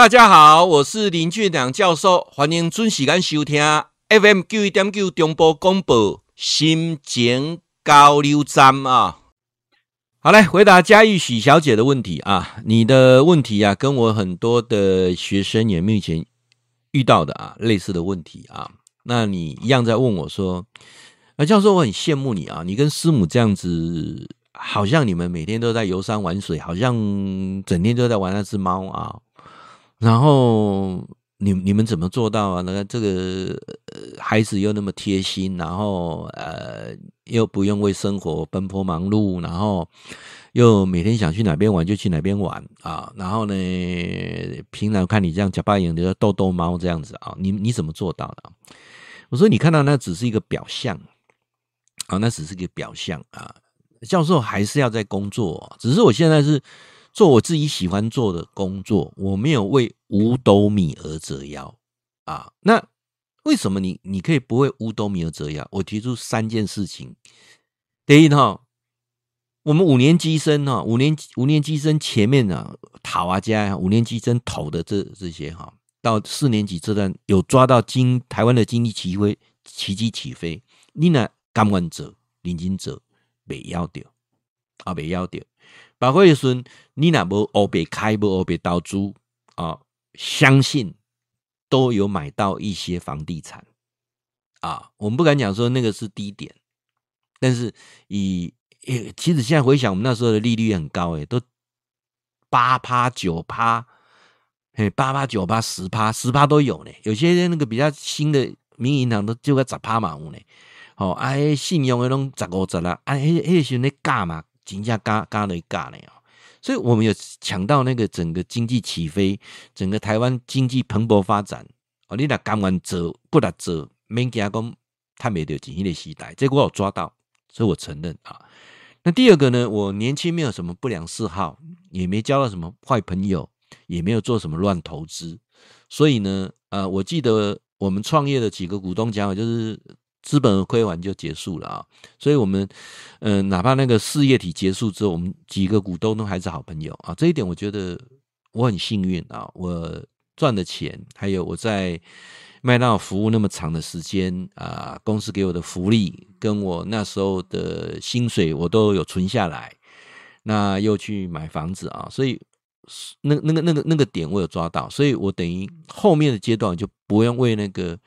大家好，我是林俊良教授，欢迎准时间收听 FM 九一点九中波广播心情交流站啊。好嘞，回答嘉义许小姐的问题啊，你的问题啊，跟我很多的学生也目前遇到的啊类似的问题啊，那你一样在问我说，啊教授，我很羡慕你啊，你跟师母这样子，好像你们每天都在游山玩水，好像整天都在玩那只猫啊。然后你你们怎么做到啊？那个这个孩子又那么贴心，然后呃又不用为生活奔波忙碌，然后又每天想去哪边玩就去哪边玩啊。然后呢，平常看你这样假扮演的逗逗猫这样子啊，你你怎么做到的？我说你看到那只是一个表象啊，那只是一个表象啊。教授还是要在工作，只是我现在是。做我自己喜欢做的工作，我没有为五斗米而折腰啊。那为什么你你可以不为五斗米而折腰？我提出三件事情。第一哈，我们五年级生哈，五年五年级生前面呢，讨啊家五年级生投的这这些哈，到四年级这段有抓到经台湾的经济起飞奇迹起飞，你呢甘愿者领金者没要掉啊，没要掉。包括说，你若无乌白开，无乌白投资啊，相信都有买到一些房地产啊。我们不敢讲说那个是低点，但是以诶，其实现在回想，我们那时候的利率很高诶，都八趴九趴，嘿，八趴九趴十趴十趴都有呢。有些那个比较新的民营银行都就个十趴嘛有呢。哦，啊，信用的拢十五十啦，啊，迄迄时阵咧加嘛。金价嘎嘎的嘎呢啊，所以我们有抢到那个整个经济起飞，整个台湾经济蓬勃发展哦。你那甘愿做不能做，免惊讲他没得钱的时代，这个我有抓到，所以我承认啊。那第二个呢，我年轻没有什么不良嗜好，也没交到什么坏朋友，也没有做什么乱投资，所以呢，呃，我记得我们创业的几个股东讲，就是。资本亏完就结束了啊，所以我们，嗯、哪怕那个事业体结束之后，我们几个股东都还是好朋友啊。这一点我觉得我很幸运啊，我赚的钱，还有我在麦当劳服务那么长的时间啊，公司给我的福利，跟我那时候的薪水，我都有存下来。那又去买房子啊，所以那那个那个那个点我有抓到，所以我等于后面的阶段就不用为那个。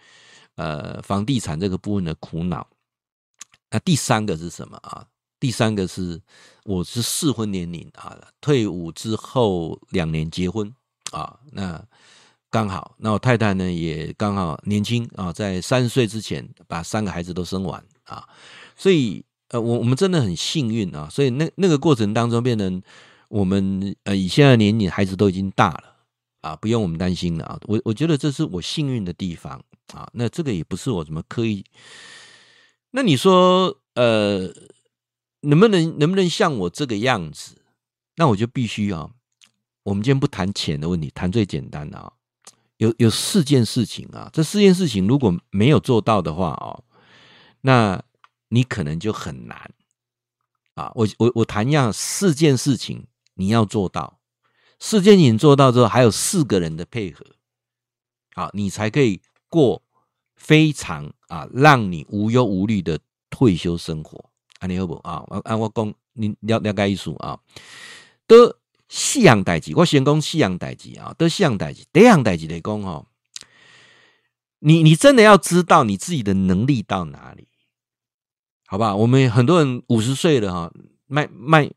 呃，房地产这个部分的苦恼。那第三个是什么啊？第三个是我是适婚年龄啊，退伍之后两年结婚啊，那刚好，那我太太呢也刚好年轻啊，在三十岁之前把三个孩子都生完啊，所以呃，我我们真的很幸运啊，所以那那个过程当中，变成我们呃以现在的年龄，孩子都已经大了啊，不用我们担心了啊。我我觉得这是我幸运的地方。啊，那这个也不是我怎么刻意。那你说，呃，能不能能不能像我这个样子？那我就必须啊。我们今天不谈钱的问题，谈最简单的啊。有有四件事情啊，这四件事情如果没有做到的话啊，那你可能就很难啊。我我我谈一样，四件事情你要做到，四件事情做到之后，还有四个人的配合，好，你才可以。过非常啊，让你无忧无虑的退休生活，安尼好不啊？啊我讲，你了了解意思啊？都四样代志，我先讲四样代志啊。都四样代志，第一样代志来讲哦，你你真的要知道你自己的能力到哪里，好吧？我们很多人五十岁了哈，卖卖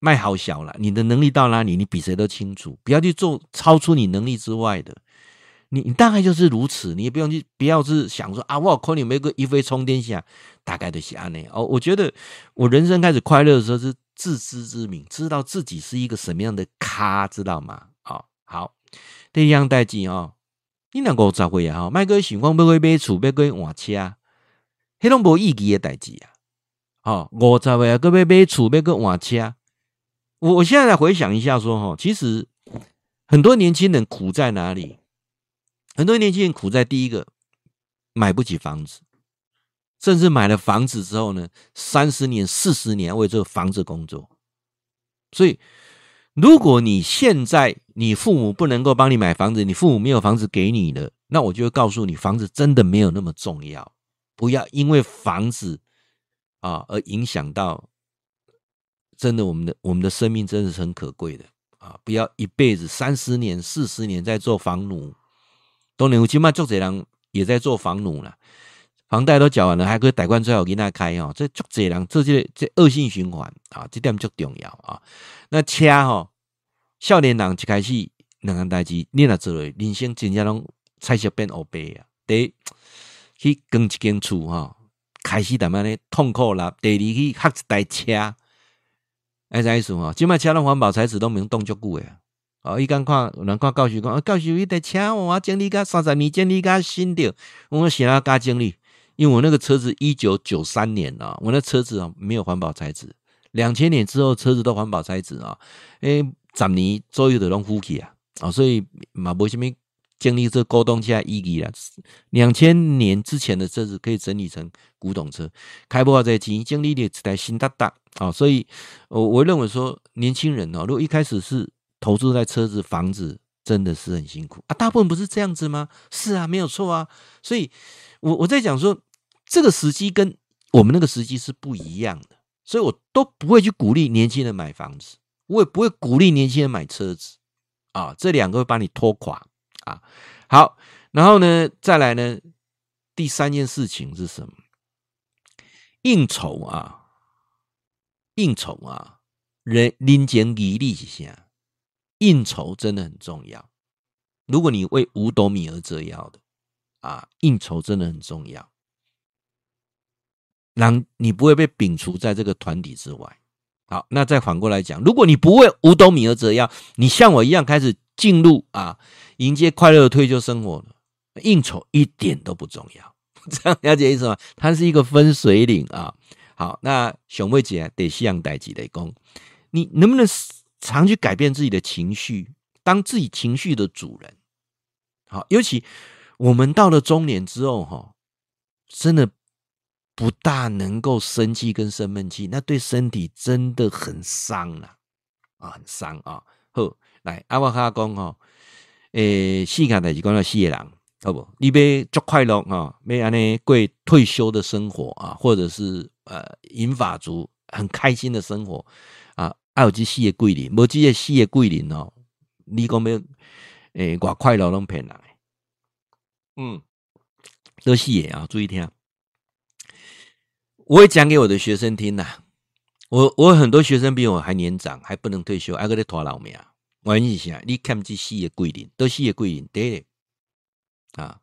卖好小了，你的能力到哪里，你比谁都清楚，不要去做超出你能力之外的。你你大概就是如此，你也不用去，不要是想说啊，我靠，你没个一飞冲天下，大概的是安内哦。我觉得我人生开始快乐的时候是自知之明，知道自己是一个什么样的咖，知道吗？好，好，第一样代志哦，你那五十岁啊，哈，麦哥想讲要去买厝，要去换车，迄种无意义的代志啊。哦，五十岁啊，个买厝，要去换车。我我现在来回想一下，说哈，其实很多年轻人苦在哪里？很多年轻人苦在第一个买不起房子，甚至买了房子之后呢，三十年、四十年为这个房子工作，所以如果你现在你父母不能够帮你买房子，你父母没有房子给你的，那我就会告诉你，房子真的没有那么重要，不要因为房子啊而影响到，真的我们的我们的生命真的是很可贵的。啊！不要一辈子三十年、四十年在做房奴，都能起码做这人也在做房奴了，房贷都缴完了，还可以贷款最后给他开哦，这做这人这这这恶性循环啊，这点足重要啊。那车吼，少年人一开始两个代志，你若做了，人生真正拢彩色变乌白啊！第一去耕一间厝哈，开始慢慢的痛苦啦。第二去学一台车，哎，啥意思哈？即卖车拢环保材质都免动足久诶。哦，伊讲看，有人看教授讲，教授伊台车我整理甲三十年整理甲新的，我想要加整理，因为我那个车子一九九三年啊，我那车子啊没有环保材质。两千年之后，车子都环保材质啊，诶，十年左右的拢浮起啊，啊，所以嘛，无什么经历这古董车意义啦。两千年之前的车子可以整理成古董车，开不好在经经历的一台新大大啊，所以我我认为说，年轻人哦，如果一开始是投资在车子、房子，真的是很辛苦啊。大部分不是这样子吗？是啊，没有错啊。所以我我在讲说，这个时机跟我们那个时机是不一样的。所以我都不会去鼓励年轻人买房子，我也不会鼓励年轻人买车子，啊，这两个会把你拖垮啊。好，然后呢，再来呢，第三件事情是什么？应酬啊，应酬啊，人人间义理一下，应酬真的很重要。如果你为五斗米而折腰的啊，应酬真的很重要。让你不会被摒除在这个团体之外。好，那再反过来讲，如果你不为五斗米而折腰，你像我一样开始进入啊，迎接快乐的退休生活了，应酬一点都不重要。这样了解意思吗？它是一个分水岭啊。好，那熊妹姐得向代级来讲，你能不能常去改变自己的情绪，当自己情绪的主人？好，尤其我们到了中年之后，哈，真的。不大能够生气跟生闷气，那对身体真的很伤了啊，很伤啊！好，来阿瓦哈讲哈，诶，细看的是讲到四个人，好不？你别足快乐啊，没安尼过退休的生活啊，或者是呃银发族很开心的生活啊，还有这四个桂林，无即个四个桂林哦，你讲没有？诶，我快乐拢骗人，嗯，都四个啊，注意听。我会讲给我的学生听呐，我我很多学生比我还年长，还不能退休，还搁咧拖老命。我跟你讲，你看这四个桂林，都四个桂林，对啊，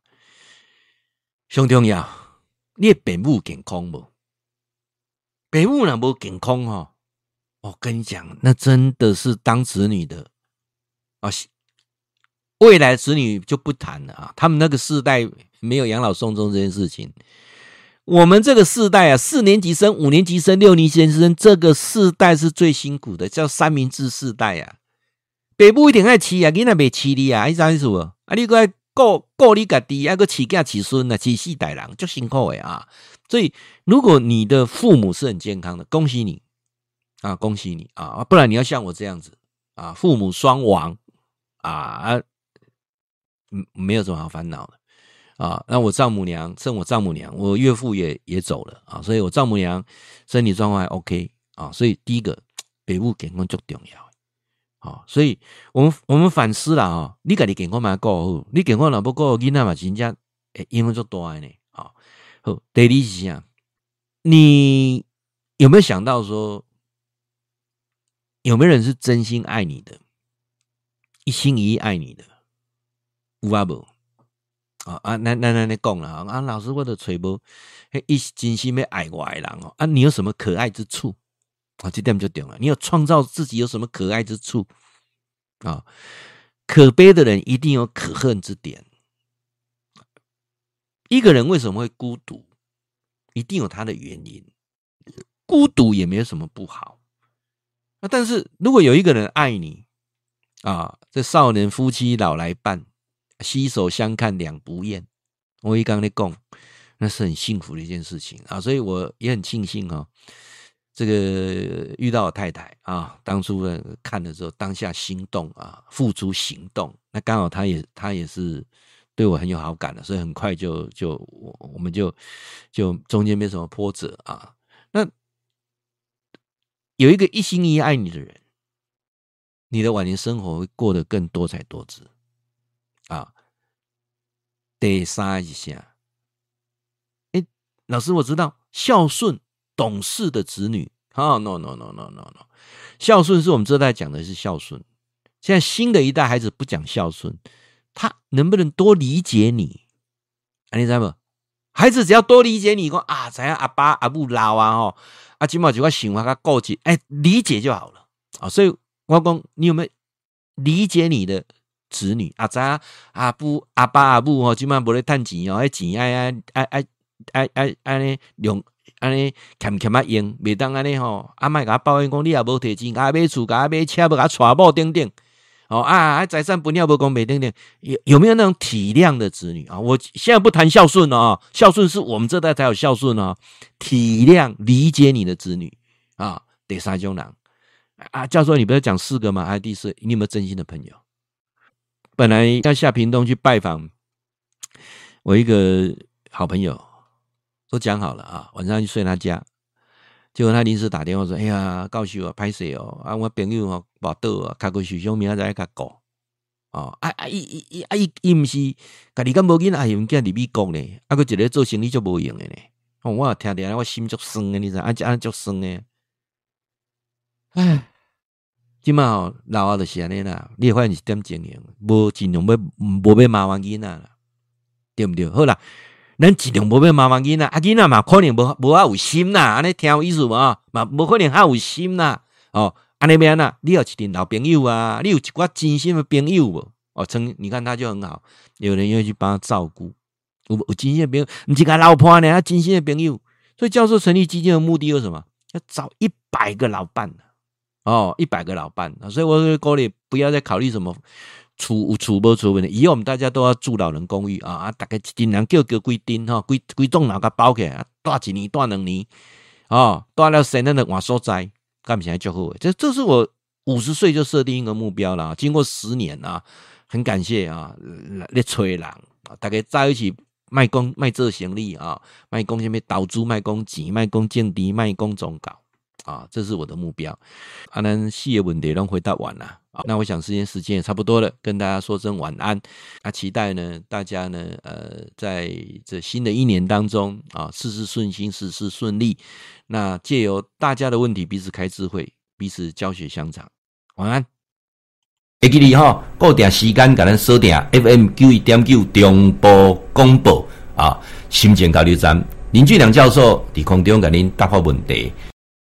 上重要，你的父母健康无？父母若无健康哦，我跟你讲，那真的是当子女的啊，未来子女就不谈了啊，他们那个世代没有养老送终这件事情。我们这个世代啊，四年级生、五年级生、六年级生，这个世代是最辛苦的，叫三明治世代啊。爸母一定爱饲啊，囡仔袂饲你啊，你知意思无？啊，你搁爱顾顾你家己，还搁饲囝饲孙啊，饲四代人，足辛苦的啊。所以，如果你的父母是很健康的，恭喜你啊，恭喜你啊！不然你要像我这样子啊，父母双亡啊，嗯，没有什么好烦恼的。啊，那我丈母娘趁我丈母娘，我岳父也也走了啊，所以我丈母娘身体状况还 OK 啊，所以第一个北部健康最重要啊，所以我们我们反思了啊，你家己健康蛮够好，你健康若不够，囡仔嘛真正诶，影响就大呢啊。好，第二是啥？你有没有想到说，有没有人是真心爱你的，一心一意爱你的？有啊不？啊啊，那那那那讲了啊，老师我的揣无，一真心要爱我的人哦啊，你有什么可爱之处啊？这点就对了，你有创造自己有什么可爱之处啊？可悲的人一定有可恨之点。一个人为什么会孤独？一定有他的原因。孤独也没有什么不好。但是如果有一个人爱你啊，这少年夫妻老来伴。携手相看两不厌，我一刚在讲，那是很幸福的一件事情啊，所以我也很庆幸哈，这个遇到我太太啊，当初呢看的时候，当下心动啊，付诸行动。那刚好他也他也是对我很有好感的，所以很快就就我我们就就中间没什么波折啊。有一个一心一意爱你的人，你的晚年生活会过得更多彩多姿啊。得杀一下，哎，老师我知道孝顺。懂事的子女，啊，no no no no no no，孝顺是我们这代讲的是孝顺。现在新的一代孩子不讲孝顺，他能不能多理解你？啊你知道不？孩子只要多理解你，说啊，怎样阿爸阿母老啊，吼，啊，起码就较想法他顾及，哎，理解就好了啊。所以我讲，你有没有理解你的子女？啊，怎样阿不阿爸阿母哦，起码不会趁钱哦，爱钱爱爱爱爱爱爱爱呢用。安尼欠欠啊用，袂当安尼吼，阿麦甲抱怨讲，你也无摕钱，甲买厝，甲买车，要甲娶某等等。哦啊，财产分了无讲，袂等等。有有没有那种体谅的子女啊？我现在不谈孝顺哦，孝顺是我们这代才有孝顺哦。体谅、理解你的子女啊，得三种人啊，教授，你不是讲四个吗？还有第四，你有没有真心的朋友？本来要下屏东去拜访我一个好朋友。都讲好了啊，晚上去睡他家，结果他临时打电话说：“哎呀，告诉我拍摄哦，啊，我朋友哦，报道啊，开个许兄明仔载甲过哦，啊啊，伊伊伊啊伊伊毋是，家己敢无囡仔，用囝伫美国咧，啊，佮一个做生意就无用的呢。哦，我听听，我心足酸的，你知？啊，这安足酸诶。唉，今嘛哦，老啊就是安尼啦，你会发现是点经营，无尽量要无要麻烦囡仔啦，对毋对？好啦。咱尽量无要麻烦囡仔，啊囡仔嘛可能无无啊有心啦，安尼听有意思无？嘛无可能较有心啦，哦，安尼边呐，你有一群老朋友啊，你有一寡真心的朋友无？哦，成，你看他就很好，有人愿意去帮他照顾，有有真心的朋友，毋是甲老婆呢，啊真心的朋友。所以教授成立基金的目的有什么？要找一百个老伴哦，一百个老伴，所以我说各位不要再考虑什么。出有出无出问题，以后我们大家都要住老人公寓啊啊！大概尽量叫叫规定哈，规规栋楼甲包起来，住一年住两年啊，住了三年的换所在，干起来就好。这这是我五十岁就设定一个目标了。经过十年啊，很感谢啊，咧催人啊，大家在一起卖工卖做生意啊，卖工什么投资卖工钱卖工建地卖工总搞啊，这是我的目标。啊，咱四个问题拢回答完了啊。那我想时间时间也差不多了，跟大家说声晚安。那期待呢，大家呢，呃，在这新的一年当中啊，事事顺心，事事顺利。那借由大家的问题，彼此开智慧，彼此教学相长。晚安。会记得哈，固定时间给咱锁定 FM 九一点九中波广播啊，心情交流站林俊良教授在空中给您答复问题。